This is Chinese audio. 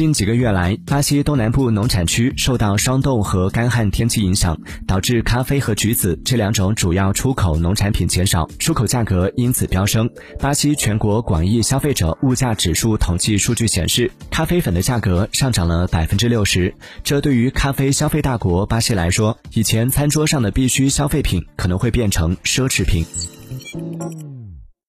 近几个月来巴西东南部农产区受到霜冻和干旱天气影响导致咖啡和橘子这两种主要出口农产品减少出口价格因此飙升。巴西全国广义消费者物价指数统计数据显示咖啡粉的价格上涨了百分之六十。这对于咖啡消费大国巴西来说以前餐桌上的必需消费品可能会变成奢侈品。